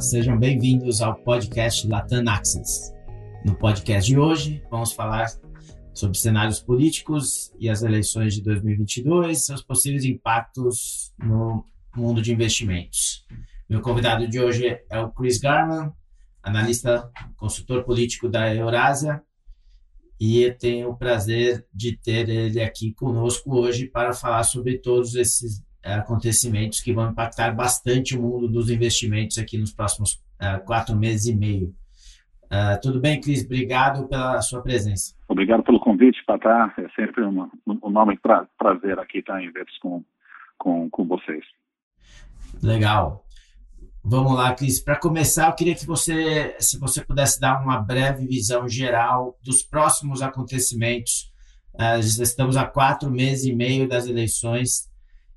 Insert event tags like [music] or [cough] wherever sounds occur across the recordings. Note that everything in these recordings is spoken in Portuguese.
Sejam bem-vindos ao podcast Latam Access. No podcast de hoje, vamos falar sobre cenários políticos e as eleições de 2022, seus possíveis impactos no mundo de investimentos. Meu convidado de hoje é o Chris Garman, analista, consultor político da Eurásia, e eu tenho o prazer de ter ele aqui conosco hoje para falar sobre todos esses acontecimentos que vão impactar bastante o mundo dos investimentos aqui nos próximos uh, quatro meses e meio. Uh, tudo bem, Cris? Obrigado pela sua presença. Obrigado pelo convite, Patá. É sempre um enorme pra, prazer aqui estar em vez com, com, com vocês. Legal. Vamos lá, Cris. Para começar, eu queria que você, se você pudesse dar uma breve visão geral dos próximos acontecimentos. Uh, estamos a quatro meses e meio das eleições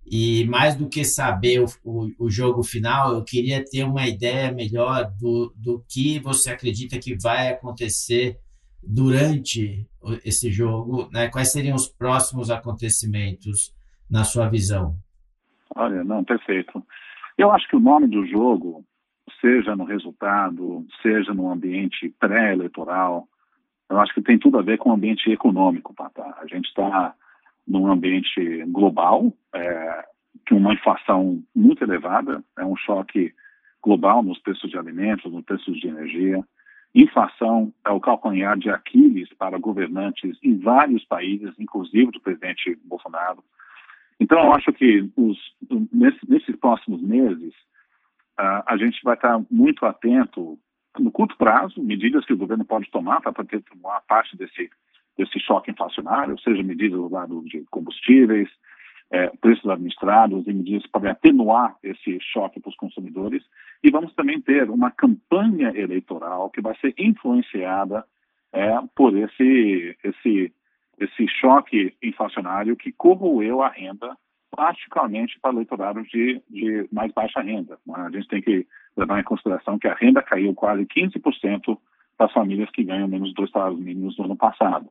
e mais do que saber o, o, o, jogo final, eu queria ter uma ideia melhor do, do que você acredita que vai acontecer durante esse jogo, né? Quais seriam os próximos acontecimentos na sua visão? Olha, não, perfeito. Eu acho que o nome do jogo, seja no resultado, seja no ambiente pré-eleitoral, eu acho que tem tudo a ver com o ambiente econômico, Patá. A gente está num ambiente global, é, com uma inflação muito elevada, é um choque global nos preços de alimentos, nos preços de energia. Inflação é o calcanhar de Aquiles para governantes em vários países, inclusive do presidente Bolsonaro. Então, eu acho que os, nesse, nesses próximos meses, uh, a gente vai estar muito atento, no curto prazo, medidas que o governo pode tomar para uma parte desse desse choque inflacionário, seja medidas do lado de combustíveis, é, preços administrados e medidas para atenuar esse choque para os consumidores. E vamos também ter uma campanha eleitoral que vai ser influenciada é, por esse, esse, esse choque inflacionário que corroeu a renda, particularmente para eleitorados de, de mais baixa renda. A gente tem que levar em consideração que a renda caiu quase 15% para as famílias que ganham menos dois salários mínimos no ano passado.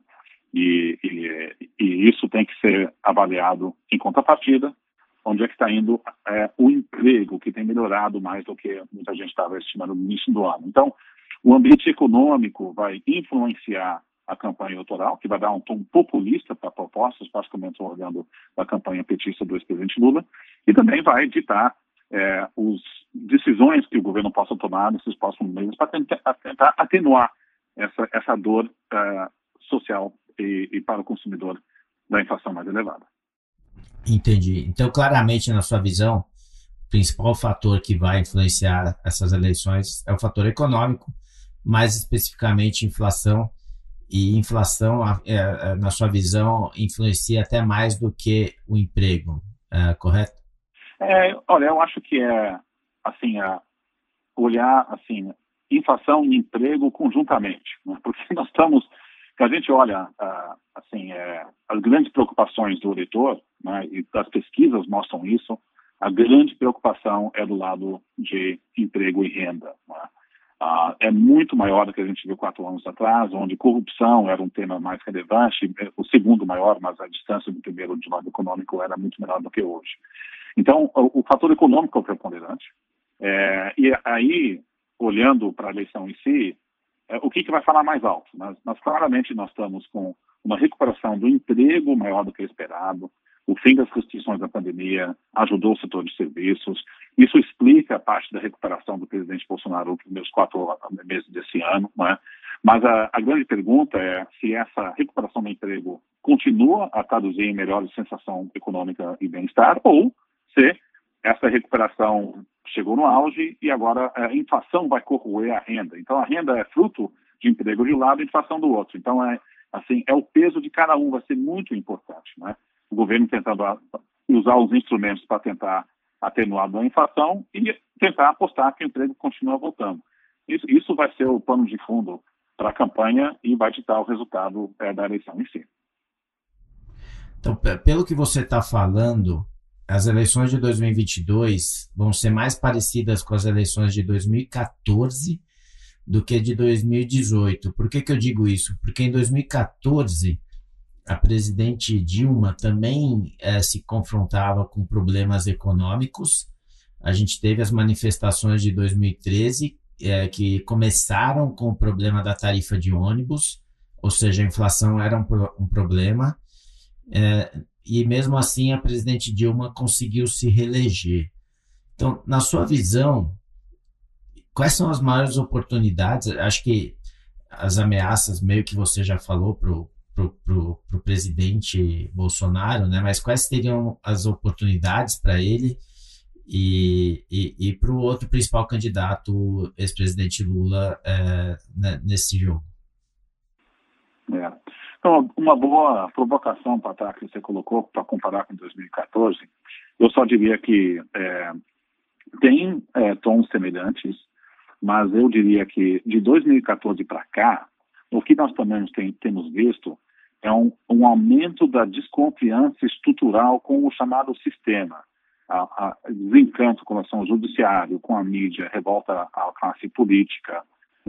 E, e, e, isso tem que ser avaliado em contrapartida, onde é que está indo é, o emprego, que tem melhorado mais do que muita gente estava estimando no início do ano. Então, o ambiente econômico vai influenciar a campanha eleitoral, que vai dar um tom populista para propostas, particularmente olhando a campanha petista do ex-presidente Lula, e também vai ditar é, as decisões que o governo possa tomar nesses próximos meses para tentar, tentar, atenuar essa, essa dor uh, social e, e para o consumidor da inflação mais elevada. Entendi. Então, claramente, na sua visão, o principal fator que vai influenciar essas eleições é o fator econômico, mais especificamente inflação. E inflação, é, é, na sua visão, influencia até mais do que o emprego, é, correto? É, olha, eu acho que é assim, olhar assim inflação e emprego conjuntamente, né? porque [laughs] nós estamos a gente olha uh, assim é, as grandes preocupações do eleitor, né, e as pesquisas mostram isso, a grande preocupação é do lado de emprego e renda. Né? Uh, é muito maior do que a gente viu quatro anos atrás, onde corrupção era um tema mais relevante, é, o segundo maior, mas a distância do primeiro de lado econômico era muito menor do que hoje. Então, o, o fator econômico é o preponderante. É, e aí, olhando para a eleição em si, o que, que vai falar mais alto? Mas, mas, claramente nós estamos com uma recuperação do emprego maior do que esperado, o fim das restrições da pandemia ajudou o setor de serviços, isso explica a parte da recuperação do presidente Bolsonaro nos primeiros quatro meses desse ano, não é? mas a, a grande pergunta é se essa recuperação do emprego continua a traduzir em melhor sensação econômica e bem-estar, ou se essa recuperação chegou no auge e agora a inflação vai corroer a renda. Então a renda é fruto de emprego de um lado e inflação do outro. Então é assim é o peso de cada um vai ser muito importante, né? O governo tentando usar os instrumentos para tentar atenuar a inflação e tentar apostar que o emprego continua voltando. Isso, isso vai ser o pano de fundo para a campanha e vai ditar o resultado é, da eleição em si. Então, pelo que você está falando, as eleições de 2022 vão ser mais parecidas com as eleições de 2014 do que de 2018. Por que, que eu digo isso? Porque em 2014 a presidente Dilma também eh, se confrontava com problemas econômicos, a gente teve as manifestações de 2013, é, que começaram com o problema da tarifa de ônibus, ou seja, a inflação era um, um problema, é, e mesmo assim a presidente Dilma conseguiu se reeleger. Então, na sua visão, quais são as maiores oportunidades? Acho que as ameaças, meio que você já falou para o pro, pro presidente Bolsonaro, né? mas quais seriam as oportunidades para ele e, e, e para o outro principal candidato, ex-presidente Lula, é, nesse jogo? Então, uma boa provocação, Patá, que você colocou para comparar com 2014, eu só diria que é, tem é, tons semelhantes, mas eu diria que de 2014 para cá, o que nós também tem, temos visto é um, um, aumento da desconfiança estrutural com o chamado sistema. A, a desencanto com relação ao judiciário, com a mídia, revolta à classe política.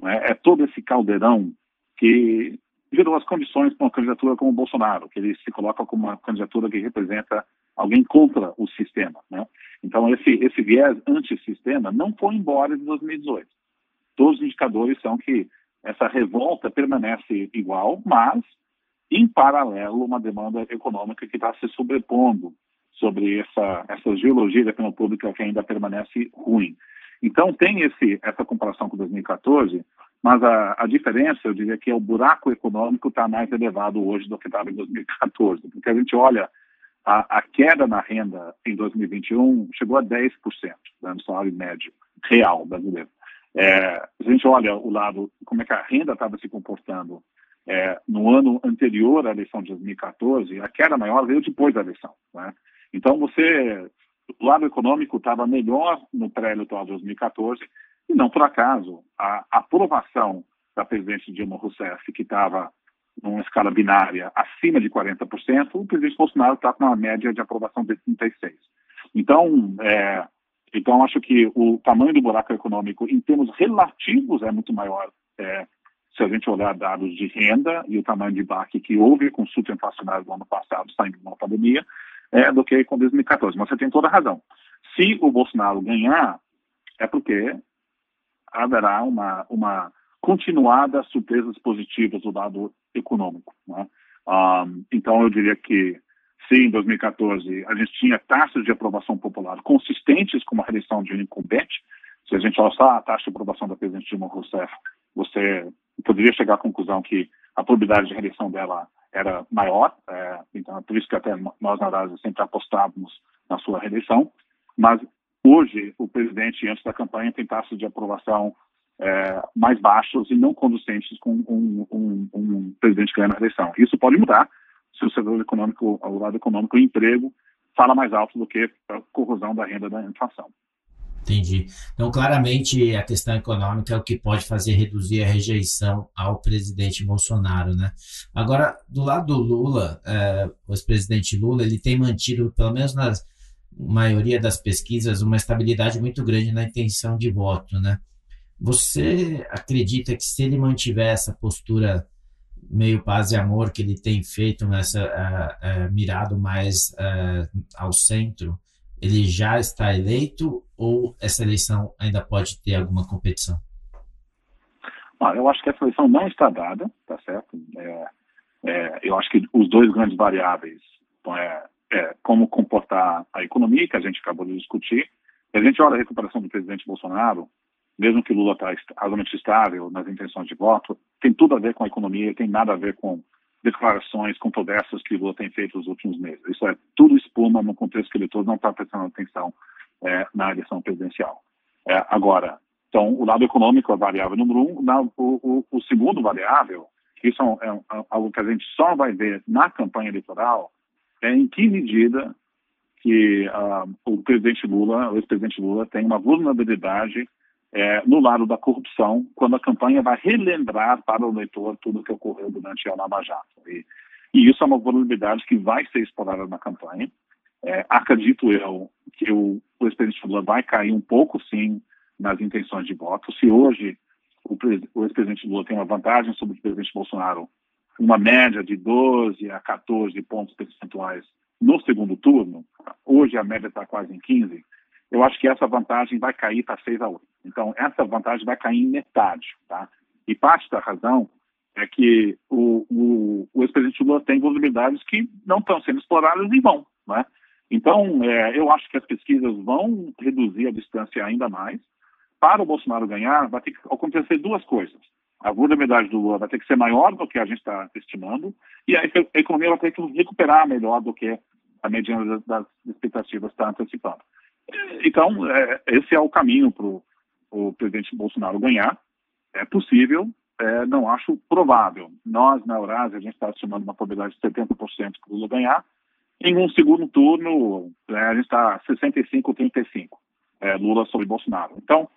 É? é todo esse caldeirão que gerou as condições para uma candidatura como o Bolsonaro, que ele se coloca como uma candidatura que representa alguém contra o sistema. Né? Então, esse, esse viés antissistema não foi embora de 2018. Todos os indicadores são que essa revolta permanece igual, mas, em paralelo, uma demanda econômica que está se sobrepondo sobre essa, essa geologia da opinião pública que ainda permanece ruim. Então, tem esse, essa comparação com 2014, mas a, a diferença, eu diria que é o buraco econômico está mais elevado hoje do que estava em 2014, porque a gente olha a, a, queda na renda em 2021 chegou a 10% né, no salário médio real brasileiro. É, a gente olha o lado, como é que a renda estava se comportando é, no ano anterior à eleição de 2014, a queda maior veio depois da eleição. Né? Então, você, o lado econômico estava melhor no pré-eleitoral de 2014, e não por acaso, a aprovação da presidente Dilma Rousseff, que estava numa escala binária acima de 40%, o presidente Bolsonaro está com uma média de aprovação de 36%. Então, é, então acho que o tamanho do buraco econômico, em termos relativos, é muito maior é, se a gente olhar dados de renda e o tamanho de baque que houve com o surto inflacionário do ano passado, saindo de uma pandemia, é, do que com 2014. Mas você tem toda a razão. Se o Bolsonaro ganhar, é porque haverá uma, uma continuada surpresas positivas do lado econômico. Né? Um, então, eu diria que se em 2014 a gente tinha taxas de aprovação popular consistentes com uma reeleição de um incumbente, se a gente olhar a taxa de aprovação da presidente Dilma Rousseff, você poderia chegar à conclusão que a probabilidade de reeleição dela era maior, é, então é por isso que até nós na Arasa sempre apostávamos na sua reeleição, mas hoje o presidente, antes da campanha, tem taxas de aprovação é, mais baixos e não conducentes com um, um, um presidente ganhando a eleição. Isso pode mudar se o setor econômico, o lado econômico, o emprego, fala mais alto do que a corrosão da renda da inflação. Entendi. Então, claramente, a questão econômica é o que pode fazer reduzir a rejeição ao presidente Bolsonaro, né? Agora, do lado do Lula, é, o ex-presidente Lula, ele tem mantido, pelo menos na maioria das pesquisas, uma estabilidade muito grande na intenção de voto, né? Você acredita que se ele mantiver essa postura meio paz e amor que ele tem feito nessa uh, uh, mirado mais uh, ao centro, ele já está eleito ou essa eleição ainda pode ter alguma competição? Ah, eu acho que essa eleição não está dada, tá certo? É, é, eu acho que os dois grandes variáveis então, é, é, como comportar a economia, que a gente acabou de discutir. A gente olha a recuperação do presidente Bolsonaro, mesmo que Lula está razoavelmente estável nas intenções de voto, tem tudo a ver com a economia, tem nada a ver com declarações controversas que Lula tem feito nos últimos meses. Isso é tudo espuma no contexto que ele todo não está prestando atenção é, na eleição presidencial. É, agora, então, o lado econômico é a variável número um. Na, o, o, o, segundo variável, que isso é, é, algo que a gente só vai ver na campanha eleitoral, é em que medida que uh, o presidente Lula, o ex-presidente Lula, tem uma vulnerabilidade é, no lado da corrupção, quando a campanha vai relembrar para o eleitor tudo o que ocorreu durante a Lava Jato. E, e, isso é uma vulnerabilidade que vai ser explorada na campanha. É, acredito eu que o, o ex-presidente Lula vai cair um pouco, sim, nas intenções de voto. Se hoje o, o ex-presidente Lula tem uma vantagem sobre o presidente Bolsonaro, uma média de 12 a 14 pontos percentuais no segundo turno, hoje a média está quase em 15, eu acho que essa vantagem vai cair para 6 a 8. Então, essa vantagem vai cair em metade. Tá? E parte da razão é que o, o, o ex-presidente Lula tem vulnerabilidades que não estão sendo exploradas e vão. Né? Então, é, eu acho que as pesquisas vão reduzir a distância ainda mais. Para o Bolsonaro ganhar, vai ter que acontecer duas coisas. A vulnerabilidade do Lula vai ter que ser maior do que a gente está estimando, e a economia vai ter que recuperar melhor do que a mediana das expectativas está antecipando. Então, é, esse é o caminho para o presidente Bolsonaro ganhar. É possível, é, não acho provável. Nós, na Eurásia, a gente está estimando uma probabilidade de 70% para o Lula ganhar. Em um segundo turno, é, a gente está 65-35, é, Lula sobre Bolsonaro. Então,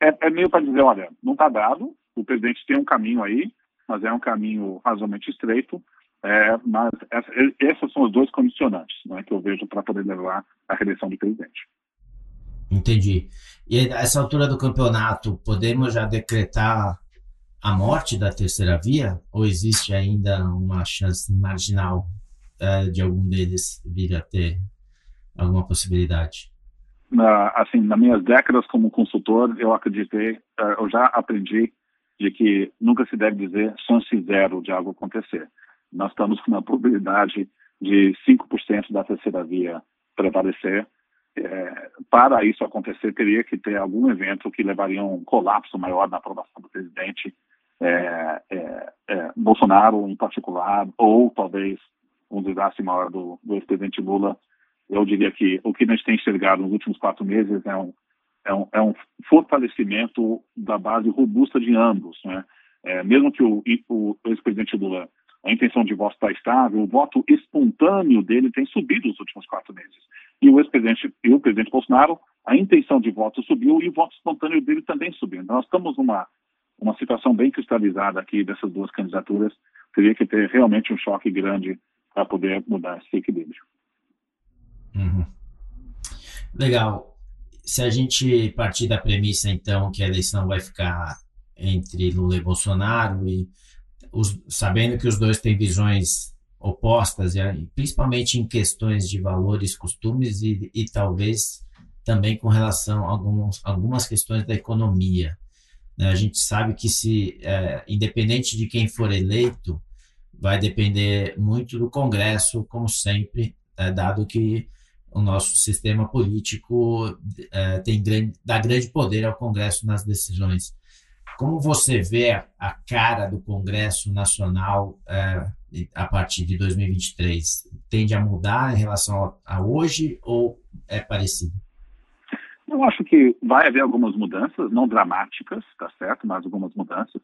é, é meio para dizer, olha, não está dado, o presidente tem um caminho aí, mas é um caminho razoavelmente estreito, é, mas essa, esses são os dois condicionantes né, que eu vejo para poder levar à reeleição do presidente. Entendi. E essa altura do campeonato, podemos já decretar a morte da terceira via? Ou existe ainda uma chance marginal uh, de algum deles vir a ter alguma possibilidade? Uh, assim, nas minhas décadas como consultor, eu acreditei, uh, eu já aprendi de que nunca se deve dizer chance zero de algo acontecer. Nós estamos com uma probabilidade de 5% da terceira via prevalecer. É, para isso acontecer, teria que ter algum evento que levaria a um colapso maior na aprovação do presidente é, é, é Bolsonaro, em particular, ou talvez um desastre maior do, do ex-presidente Lula. Eu diria que o que nós temos enxergado nos últimos quatro meses é um, é um, é um fortalecimento da base robusta de ambos. Né? É, mesmo que o, o ex-presidente Lula a intenção de voto está estável, o voto espontâneo dele tem subido nos últimos quatro meses. E o ex-presidente e o presidente Bolsonaro, a intenção de voto subiu e o voto espontâneo dele também subiu. Então, nós estamos numa uma situação bem cristalizada aqui dessas duas candidaturas. Teria que ter realmente um choque grande para poder mudar esse equilíbrio. Uhum. Legal. Se a gente partir da premissa, então, que a eleição vai ficar entre Lula e Bolsonaro e os, sabendo que os dois têm visões opostas, e, principalmente em questões de valores, costumes e, e talvez também com relação a alguns, algumas questões da economia. Né? A gente sabe que se, é, independente de quem for eleito, vai depender muito do Congresso, como sempre, é, dado que o nosso sistema político é, tem grande, dá grande poder ao Congresso nas decisões. Como você vê a cara do Congresso Nacional é, a partir de 2023? Tende a mudar em relação a, hoje ou é parecido? Eu acho que vai haver algumas mudanças, não dramáticas, tá certo, mas algumas mudanças.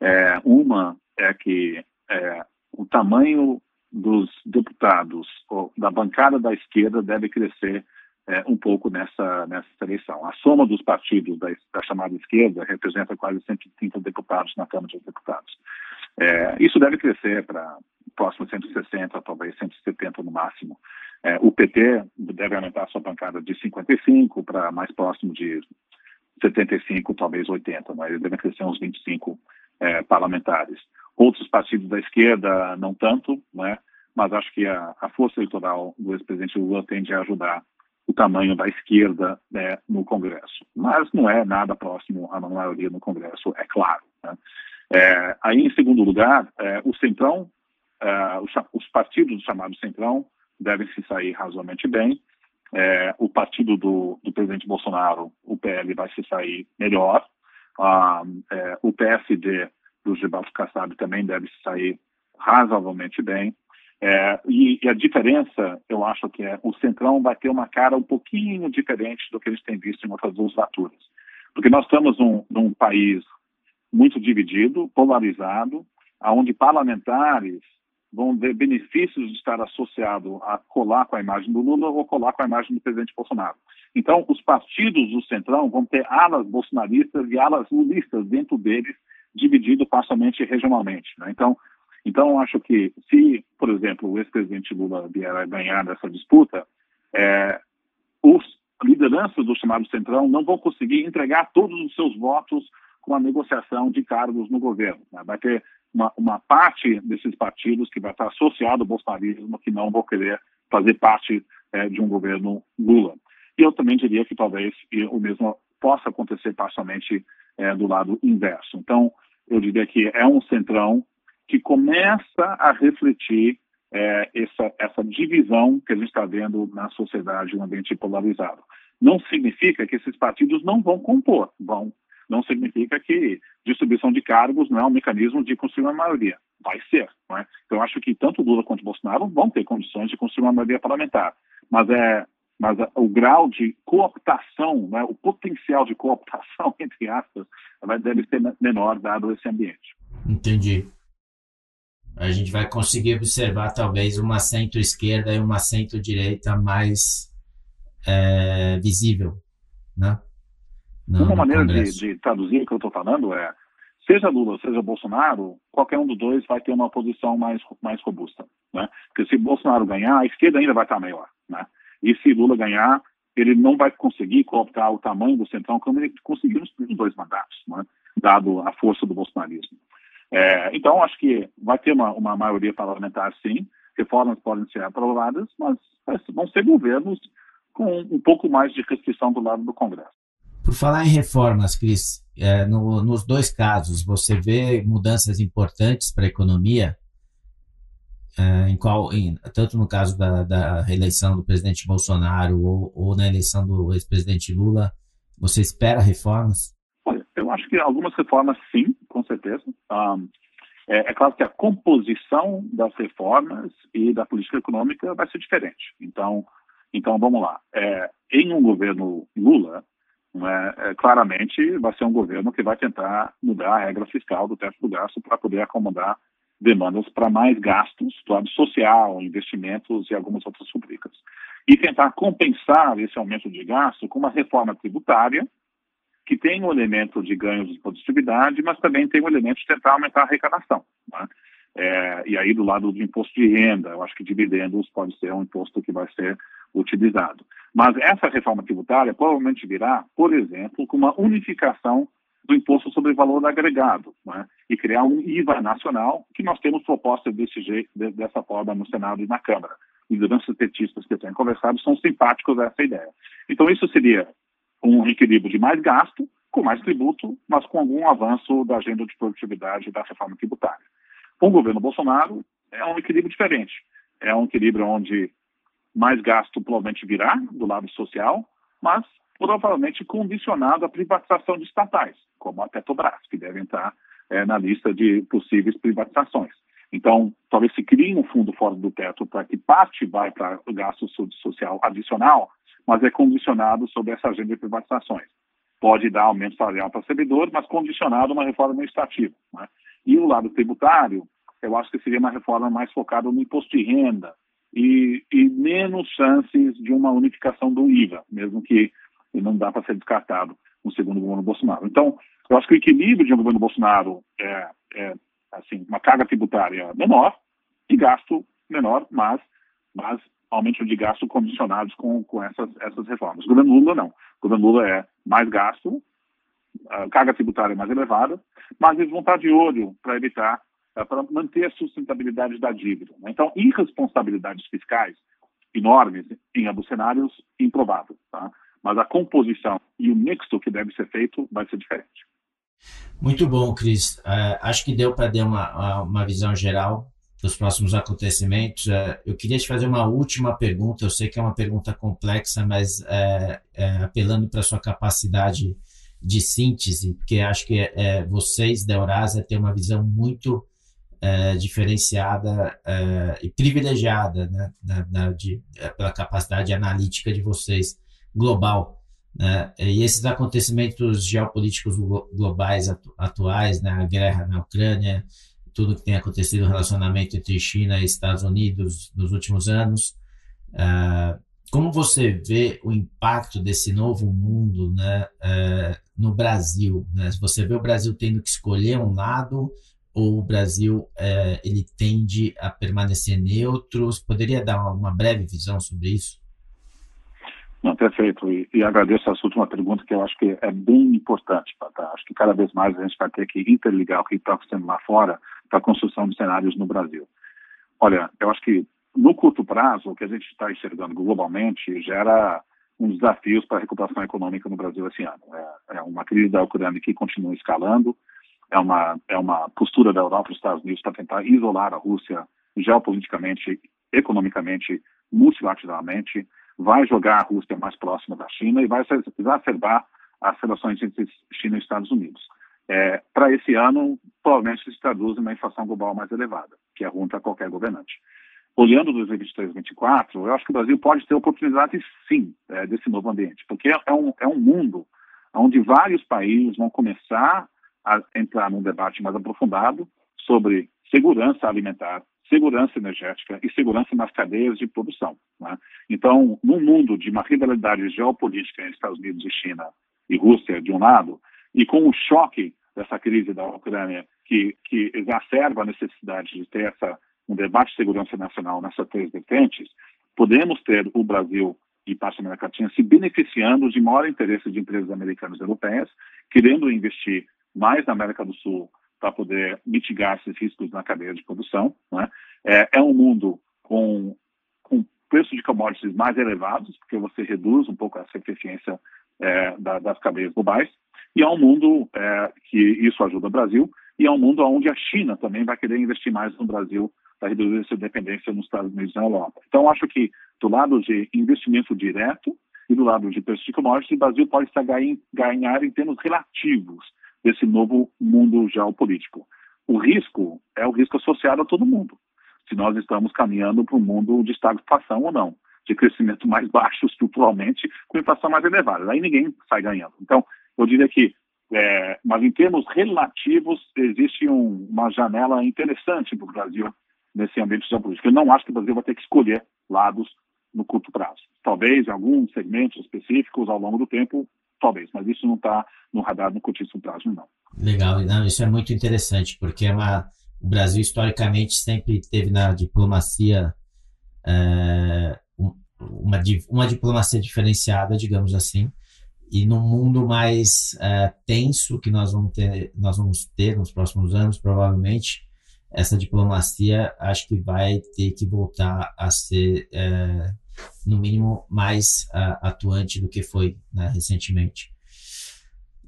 É, uma é que é, o tamanho dos deputados da bancada da esquerda deve crescer é, um pouco nessa, nessa eleição. A soma dos partidos da, da, chamada esquerda representa quase 130 deputados na Câmara dos Deputados. É, isso deve crescer para próximo 160, talvez 170 no máximo. É, o PT deve aumentar sua bancada de 55 para mais próximo de 75, talvez 80, mas deve crescer uns 25 é, parlamentares. Outros partidos da esquerda, não tanto, né? mas acho que a, a força eleitoral do ex-presidente Lula tende a ajudar o tamanho da esquerda né, no Congresso. Mas não é nada próximo à maioria no Congresso, é claro. Né? É, aí, em segundo lugar, é, o Centrão, é, os, os, partidos chamados Centrão devem se sair razoavelmente bem. É, o partido do, do, presidente Bolsonaro, o PL, vai se sair melhor. Ah, é, o PSD do Gilberto Kassab também deve sair razoavelmente bem. É, e, e, a diferença, eu acho que é o Centrão vai ter uma cara um pouquinho diferente do que gente tem visto em outras legislaturas. Porque nós estamos num, num país muito dividido, polarizado, onde parlamentares vão ver benefícios de estar associado a colar com a imagem do Lula ou colar com a imagem do presidente Bolsonaro. Então, os partidos do Centrão vão ter alas bolsonaristas e alas lulistas dentro deles, dividido parcialmente regionalmente. Né? Então, então, acho que se, por exemplo, o ex-presidente Lula vier a ganhar nessa disputa, é, os lideranças do chamado Centrão não vão conseguir entregar todos os seus votos com a negociação de cargos no governo. Né? Vai ter uma, uma, parte desses partidos que vai estar associado ao bolsonarismo que não vão querer fazer parte é, de um governo Lula. E eu também diria que talvez o mesmo possa acontecer parcialmente é, do lado inverso. Então, eu diria que é um centrão que começa a refletir é, essa, essa divisão que a gente está vendo na sociedade, um ambiente polarizado. Não significa que esses partidos não vão compor, vão. Não significa que distribuição de cargos não é um mecanismo de construir uma maioria. Vai ser. Não é? Então, eu acho que tanto Lula quanto Bolsonaro vão ter condições de construir uma maioria parlamentar. Mas é mas o grau de cooptação, né, o potencial de cooptação, [laughs] entre aspas, deve ser menor dado esse ambiente. Entendi. A gente vai conseguir observar talvez uma centro-esquerda e uma centro-direita mais é, visível, né? No, uma maneira de, de, traduzir o que eu estou falando é, seja Lula, seja Bolsonaro, qualquer um dos dois vai ter uma posição mais, mais robusta, né? Porque se Bolsonaro ganhar, a esquerda ainda vai estar maior, né? E se Lula ganhar, ele não vai conseguir cooptar o tamanho do Centrão como ele conseguiu nos dois mandatos, né? dado a força do bolsonarismo. É, então, acho que vai ter uma, uma maioria parlamentar, sim, reformas podem ser aprovadas, mas vão ser governos com um pouco mais de restrição do lado do Congresso. Por falar em reformas, Cris, é, no, nos dois casos, você vê mudanças importantes para a economia é, em qual, em, tanto no caso da, da, reeleição do presidente Bolsonaro ou, ou na eleição do ex-presidente Lula, você espera reformas? Olha, eu acho que algumas reformas sim, com certeza. Um, é, é, claro que a composição das reformas e da política econômica vai ser diferente. Então, então vamos lá. É, em um governo Lula, é, claramente vai ser um governo que vai tentar mudar a regra fiscal do teto do gasto para poder acomodar demandas para mais gastos do lado social, investimentos e algumas outras rubricas. E tentar compensar esse aumento de gasto com uma reforma tributária que tem um elemento de ganhos de produtividade, mas também tem um elemento de tentar aumentar a arrecadação. Né? É, e aí, do lado do imposto de renda, eu acho que dividendos pode ser um imposto que vai ser utilizado. Mas essa reforma tributária provavelmente virá, por exemplo, com uma unificação do imposto sobre valor agregado né? e criar um IVA nacional, que nós temos propostas desse jeito, dessa forma no Senado e na Câmara. Lideranças petistas que eu tenho conversado são simpáticos a essa ideia. Então, isso seria um equilíbrio de mais gasto, com mais tributo, mas com algum avanço da agenda de produtividade da reforma tributária. Com o governo Bolsonaro, é um equilíbrio diferente. É um equilíbrio onde mais gasto provavelmente virá do lado social, mas provavelmente condicionado à privatização de estatais, como a Petrobras, que deve entrar é, na lista de possíveis privatizações. Então, talvez se crie um fundo fora do teto para que parte vai para o gasto social adicional, mas é condicionado sobre essa agenda de privatizações. Pode dar aumento salarial para servidores, mas condicionado a uma reforma administrativa. Né? E o lado tributário, eu acho que seria uma reforma mais focada no imposto de renda e, e menos chances de uma unificação do IVA, mesmo que e não dá para ser descartado no segundo governo Bolsonaro. Então, eu acho que o equilíbrio de um governo Bolsonaro é, é assim, uma carga tributária menor e gasto menor, mas, mas aumento de gasto condicionados com, com essas, essas reformas. O governo Lula não. O governo Lula é mais gasto, carga tributária mais elevada, mas eles vão estar de olho para evitar, para manter a sustentabilidade da dívida. Né? Então, irresponsabilidades fiscais enormes em ambos cenários, improvável. Tá? Mas a composição e o mixto que deve ser feito vai ser diferente. Muito bom, Cris. Uh, acho que deu para dar uma, uma visão geral dos próximos acontecimentos. Uh, eu queria te fazer uma última pergunta. Eu sei que é uma pergunta complexa, mas uh, apelando para sua capacidade de síntese, porque acho que vocês da Eurásia têm uma visão muito diferenciada e privilegiada né, na, na, de, pela capacidade analítica de vocês global. Né? E esses acontecimentos geopolíticos globais atu atuais, né? a guerra na Ucrânia, tudo que tem acontecido, o relacionamento entre China e Estados Unidos nos últimos anos, uh, como você vê o impacto desse novo mundo né, uh, no Brasil? Né? Você vê o Brasil tendo que escolher um lado ou o Brasil uh, ele tende a permanecer neutro? Você poderia dar uma breve visão sobre isso? Não, perfeito. E, e, agradeço essa última pergunta, que eu acho que é bem importante. Tá? Acho que cada vez mais a gente vai ter que interligar o que está acontecendo lá fora para a construção de cenários no Brasil. Olha, eu acho que no curto prazo, o que a gente está enxergando globalmente gera dos desafios para a recuperação econômica no Brasil esse ano. É, é uma crise da Ucrânia que continua escalando, é uma, é uma postura da Europa e dos Estados Unidos para tentar isolar a Rússia geopoliticamente, economicamente, multilateralmente, vai jogar a Rússia mais próxima da China e vai exacerbar as relações entre China e Estados Unidos. É, para esse ano, provavelmente se traduz em uma inflação global mais elevada, que é ruim para qualquer governante. Olhando 2023 2024, eu acho que o Brasil pode ter oportunidades, sim, é, desse novo ambiente, porque é um, é um mundo onde vários países vão começar a entrar num debate mais aprofundado sobre segurança alimentar, segurança energética e segurança nas cadeias de produção. Né? Então, num mundo de uma rivalidade geopolítica entre Estados Unidos e China e Rússia, de um lado, e com o choque dessa crise da Ucrânia, que, que exacerba a necessidade de ter essa, um debate de segurança nacional nessas três vertentes, podemos ter o Brasil e parte da América Latina se beneficiando de maior interesse de empresas americanas e europeias, querendo investir mais na América do Sul para poder mitigar esses riscos na cadeia de produção. Né? É, é, um mundo com, com preço de commodities mais elevados, porque você reduz um pouco essa eficiência é, da, das cadeias globais, e é um mundo é, que isso ajuda o Brasil, e é um mundo onde a China também vai querer investir mais no Brasil para reduzir sua dependência nos Estados Unidos e na Europa. Então, acho que do lado de investimento direto e do lado de preço de commodities, o Brasil pode estar ganhar em termos relativos desse novo mundo geopolítico. O risco é o risco associado a todo mundo. Se nós estamos caminhando para um mundo de estagflação ou não, de crescimento mais baixo estruturalmente, com inflação mais elevada. Aí ninguém sai ganhando. Então, eu diria que, é, mas em termos relativos, existe um, uma janela interessante para o Brasil nesse ambiente geopolítico. Eu não acho que o Brasil vai ter que escolher lados no curto prazo. Talvez alguns segmentos específicos, ao longo do tempo, talvez, mas isso não está no radar no curtíssimo prazo, não. Legal, não, isso é muito interessante, porque é uma, o Brasil historicamente sempre teve na diplomacia é, uma, uma diplomacia diferenciada, digamos assim, e num mundo mais é, tenso que nós vamos ter, nós vamos ter nos próximos anos, provavelmente, essa diplomacia acho que vai ter que voltar a ser é, no mínimo, mais uh, atuante do que foi né, recentemente.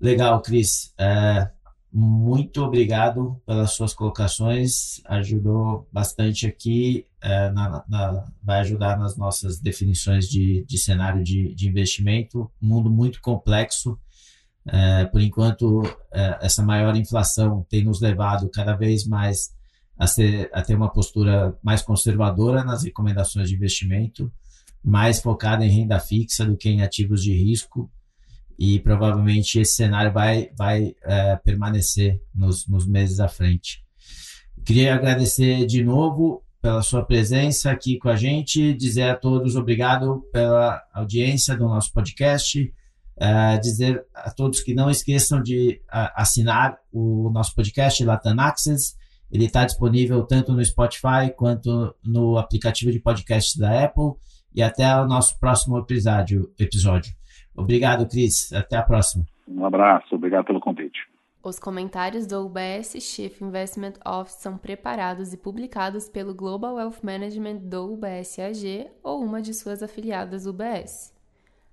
Legal, Cris. Uh, muito obrigado pelas suas colocações. Ajudou bastante aqui, uh, na, na, vai ajudar nas nossas definições de, de cenário de, de investimento. mundo muito complexo. É, por enquanto, essa maior inflação tem nos levado cada vez mais a, ser, a ter uma postura mais conservadora nas recomendações de investimento mais focada em renda fixa do que em ativos de risco e provavelmente esse cenário vai, vai é, permanecer nos, nos meses à frente. Queria agradecer de novo pela sua presença aqui com a gente, dizer a todos obrigado pela audiência do nosso podcast, é, dizer a todos que não esqueçam de assinar o nosso podcast Latam Access. Ele está disponível tanto no Spotify quanto no aplicativo de podcast da Apple e até o nosso próximo episódio. episódio. Obrigado, Cris. Até a próxima. Um abraço. Obrigado pelo convite. Os comentários do UBS Chief Investment Office são preparados e publicados pelo Global Wealth Management do UBS AG ou uma de suas afiliadas UBS.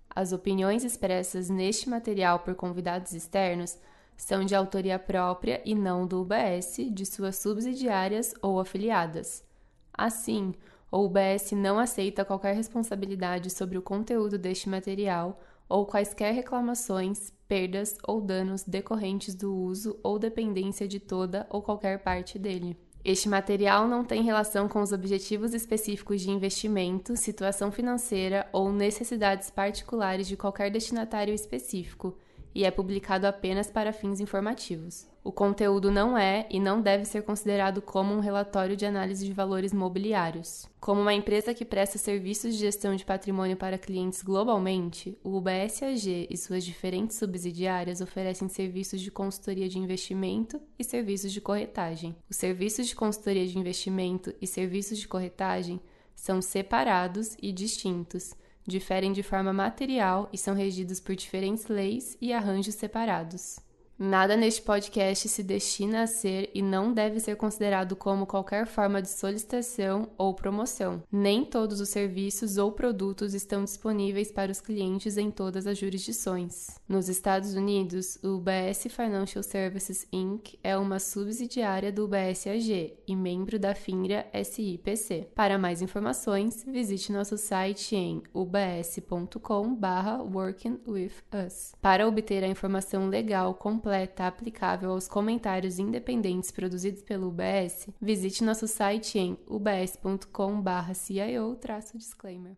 As opiniões expressas neste material por convidados externos são de autoria própria e não do UBS, de suas subsidiárias ou afiliadas. Assim, o UBS não aceita qualquer responsabilidade sobre o conteúdo deste material ou quaisquer reclamações, perdas ou danos decorrentes do uso ou dependência de toda ou qualquer parte dele. Este material não tem relação com os objetivos específicos de investimento, situação financeira ou necessidades particulares de qualquer destinatário específico e é publicado apenas para fins informativos. O conteúdo não é e não deve ser considerado como um relatório de análise de valores mobiliários. Como uma empresa que presta serviços de gestão de patrimônio para clientes globalmente, o UBS AG e suas diferentes subsidiárias oferecem serviços de consultoria de investimento e serviços de corretagem. Os serviços de consultoria de investimento e serviços de corretagem são separados e distintos diferem de forma material e são regidos por diferentes leis e arranjos separados. Nada neste podcast se destina a ser e não deve ser considerado como qualquer forma de solicitação ou promoção. Nem todos os serviços ou produtos estão disponíveis para os clientes em todas as jurisdições. Nos Estados Unidos, o UBS Financial Services Inc. é uma subsidiária do UBS AG e membro da FINRA SIPC. Para mais informações, visite nosso site em ubs.com/workingwithus. Para obter a informação legal completa completa aplicável aos comentários independentes produzidos pelo UBS, visite nosso site em ubs.com/cio-disclaimer.